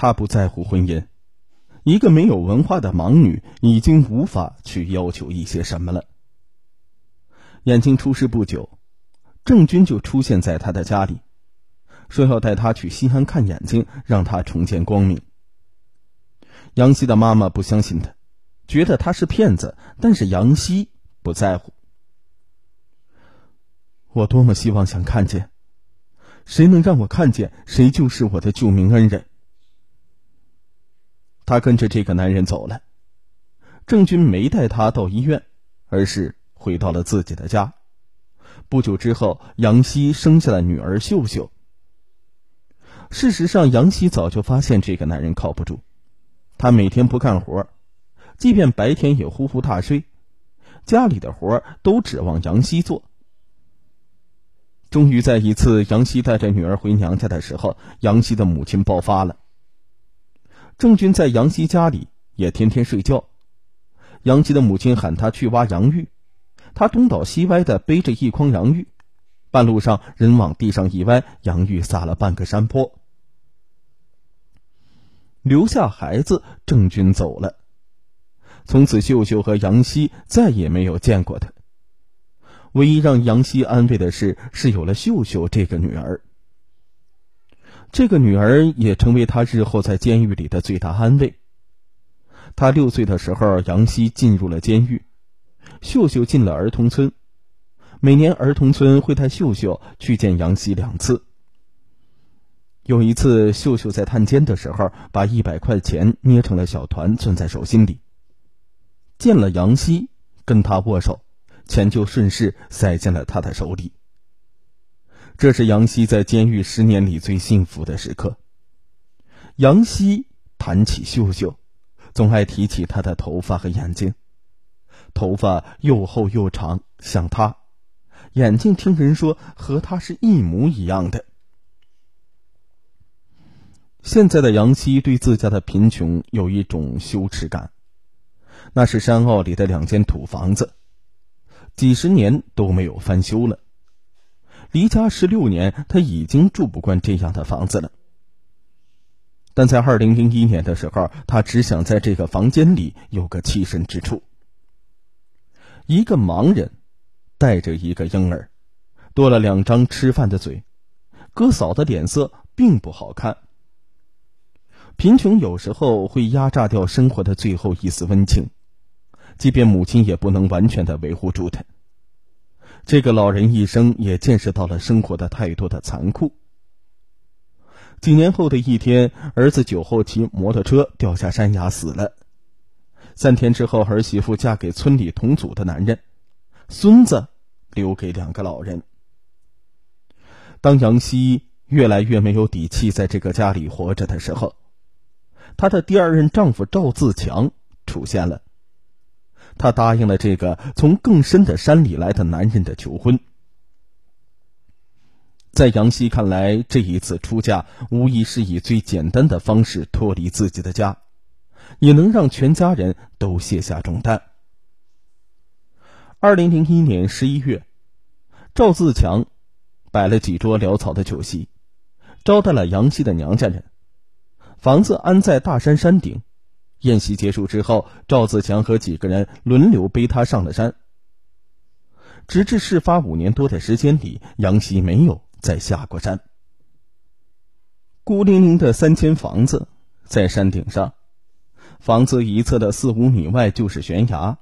他不在乎婚姻。一个没有文化的盲女已经无法去要求一些什么了。眼睛出事不久，郑军就出现在他的家里，说要带他去西安看眼睛，让他重见光明。杨希的妈妈不相信他，觉得他是骗子，但是杨希不在乎。我多么希望想看见，谁能让我看见，谁就是我的救命恩人。他跟着这个男人走了，郑军没带他到医院，而是回到了自己的家。不久之后，杨希生下了女儿秀秀。事实上，杨希早就发现这个男人靠不住，他每天不干活，即便白天也呼呼大睡，家里的活都指望杨希做。终于在一次杨希带着女儿回娘家的时候，杨希的母亲爆发了。郑军在杨希家里也天天睡觉，杨希的母亲喊他去挖洋芋，他东倒西歪的背着一筐洋芋，半路上人往地上一歪，洋芋撒了半个山坡，留下孩子，郑军走了。从此，秀秀和杨希再也没有见过他。唯一让杨希安慰的是，是有了秀秀这个女儿。这个女儿也成为他日后在监狱里的最大安慰。他六岁的时候，杨希进入了监狱，秀秀进了儿童村。每年儿童村会带秀秀去见杨希两次。有一次，秀秀在探监的时候，把一百块钱捏成了小团，攥在手心里。见了杨希，跟他握手。钱就顺势塞进了他的手里。这是杨希在监狱十年里最幸福的时刻。杨希谈起秀秀，总爱提起她的头发和眼睛。头发又厚又长，像她；眼睛听人说和她是一模一样的。现在的杨希对自家的贫穷有一种羞耻感。那是山坳里的两间土房子。几十年都没有翻修了。离家十六年，他已经住不惯这样的房子了。但在二零零一年的时候，他只想在这个房间里有个栖身之处。一个盲人带着一个婴儿，多了两张吃饭的嘴，哥嫂的脸色并不好看。贫穷有时候会压榨掉生活的最后一丝温情。即便母亲也不能完全的维护住他。这个老人一生也见识到了生活的太多的残酷。几年后的一天，儿子酒后骑摩托车掉下山崖死了。三天之后，儿媳妇嫁给村里同组的男人，孙子留给两个老人。当杨希越来越没有底气在这个家里活着的时候，她的第二任丈夫赵自强出现了。他答应了这个从更深的山里来的男人的求婚。在杨希看来，这一次出嫁无疑是以最简单的方式脱离自己的家，也能让全家人都卸下重担。二零零一年十一月，赵自强摆了几桌潦草的酒席，招待了杨希的娘家人。房子安在大山山顶。宴席结束之后，赵自强和几个人轮流背他上了山。直至事发五年多的时间里，杨希没有再下过山。孤零零的三间房子在山顶上，房子一侧的四五米外就是悬崖，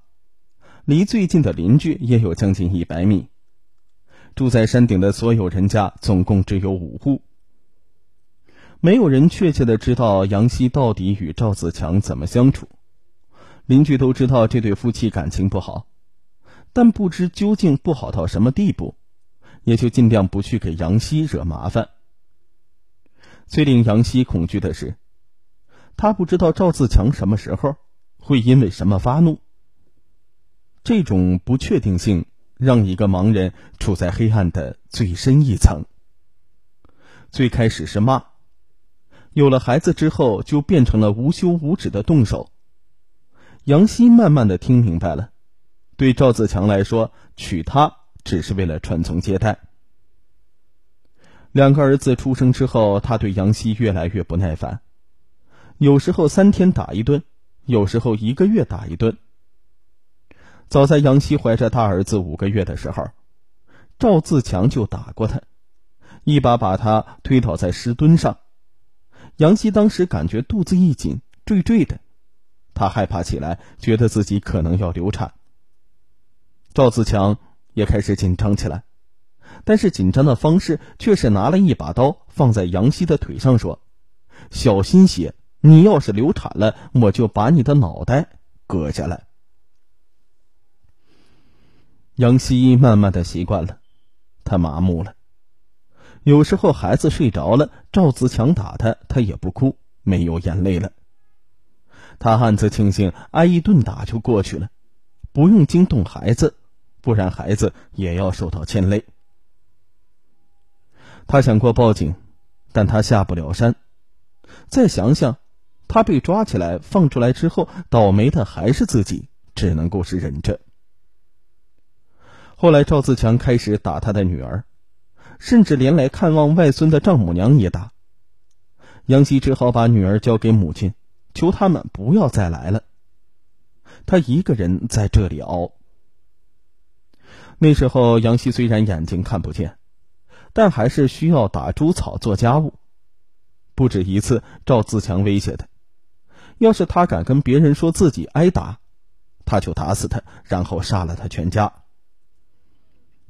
离最近的邻居也有将近一百米。住在山顶的所有人家总共只有五户。没有人确切的知道杨希到底与赵自强怎么相处，邻居都知道这对夫妻感情不好，但不知究竟不好到什么地步，也就尽量不去给杨希惹麻烦。最令杨希恐惧的是，他不知道赵自强什么时候会因为什么发怒。这种不确定性让一个盲人处在黑暗的最深一层。最开始是骂。有了孩子之后，就变成了无休无止的动手。杨希慢慢的听明白了，对赵自强来说，娶她只是为了传宗接代。两个儿子出生之后，他对杨希越来越不耐烦，有时候三天打一顿，有时候一个月打一顿。早在杨希怀着大儿子五个月的时候，赵自强就打过他，一把把他推倒在石墩上。杨希当时感觉肚子一紧，坠坠的，他害怕起来，觉得自己可能要流产。赵自强也开始紧张起来，但是紧张的方式却是拿了一把刀放在杨希的腿上，说：“小心些，你要是流产了，我就把你的脑袋割下来。”杨希慢慢的习惯了，他麻木了。有时候孩子睡着了，赵自强打他，他也不哭，没有眼泪了。他暗自庆幸，挨一顿打就过去了，不用惊动孩子，不然孩子也要受到牵累。他想过报警，但他下不了山。再想想，他被抓起来放出来之后，倒霉的还是自己，只能够是忍着。后来，赵自强开始打他的女儿，甚至连来看望外孙的丈母娘也打。杨希只好把女儿交给母亲，求他们不要再来了。他一个人在这里熬。那时候，杨希虽然眼睛看不见，但还是需要打猪草做家务。不止一次，赵自强威胁他：要是他敢跟别人说自己挨打，他就打死他，然后杀了他全家。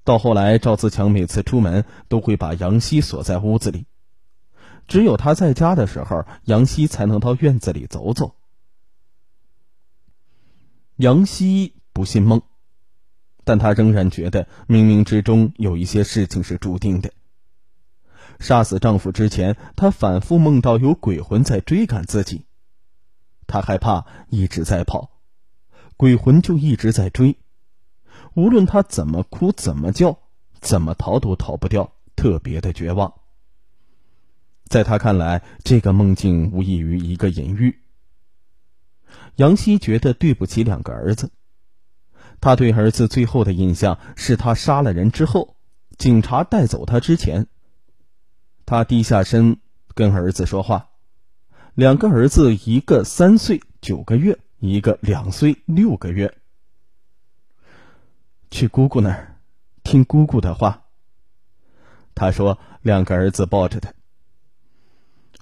到后来，赵自强每次出门都会把杨希锁在屋子里，只有他在家的时候，杨希才能到院子里走走。杨希不信梦，但他仍然觉得冥冥之中有一些事情是注定的。杀死丈夫之前，她反复梦到有鬼魂在追赶自己，她害怕，一直在跑，鬼魂就一直在追。无论他怎么哭、怎么叫、怎么逃，都逃不掉，特别的绝望。在他看来，这个梦境无异于一个隐喻。杨希觉得对不起两个儿子，他对儿子最后的印象是他杀了人之后，警察带走他之前，他低下身跟儿子说话。两个儿子，一个三岁九个月，一个两岁六个月。去姑姑那儿，听姑姑的话。他说：“两个儿子抱着他。”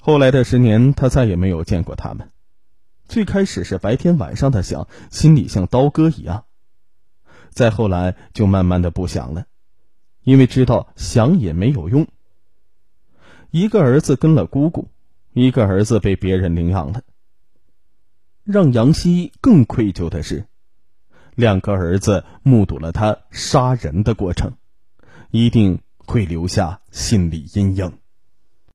后来的十年，他再也没有见过他们。最开始是白天晚上的想，心里像刀割一样；再后来就慢慢的不想了，因为知道想也没有用。一个儿子跟了姑姑，一个儿子被别人领养了。让杨希更愧疚的是。两个儿子目睹了他杀人的过程，一定会留下心理阴影。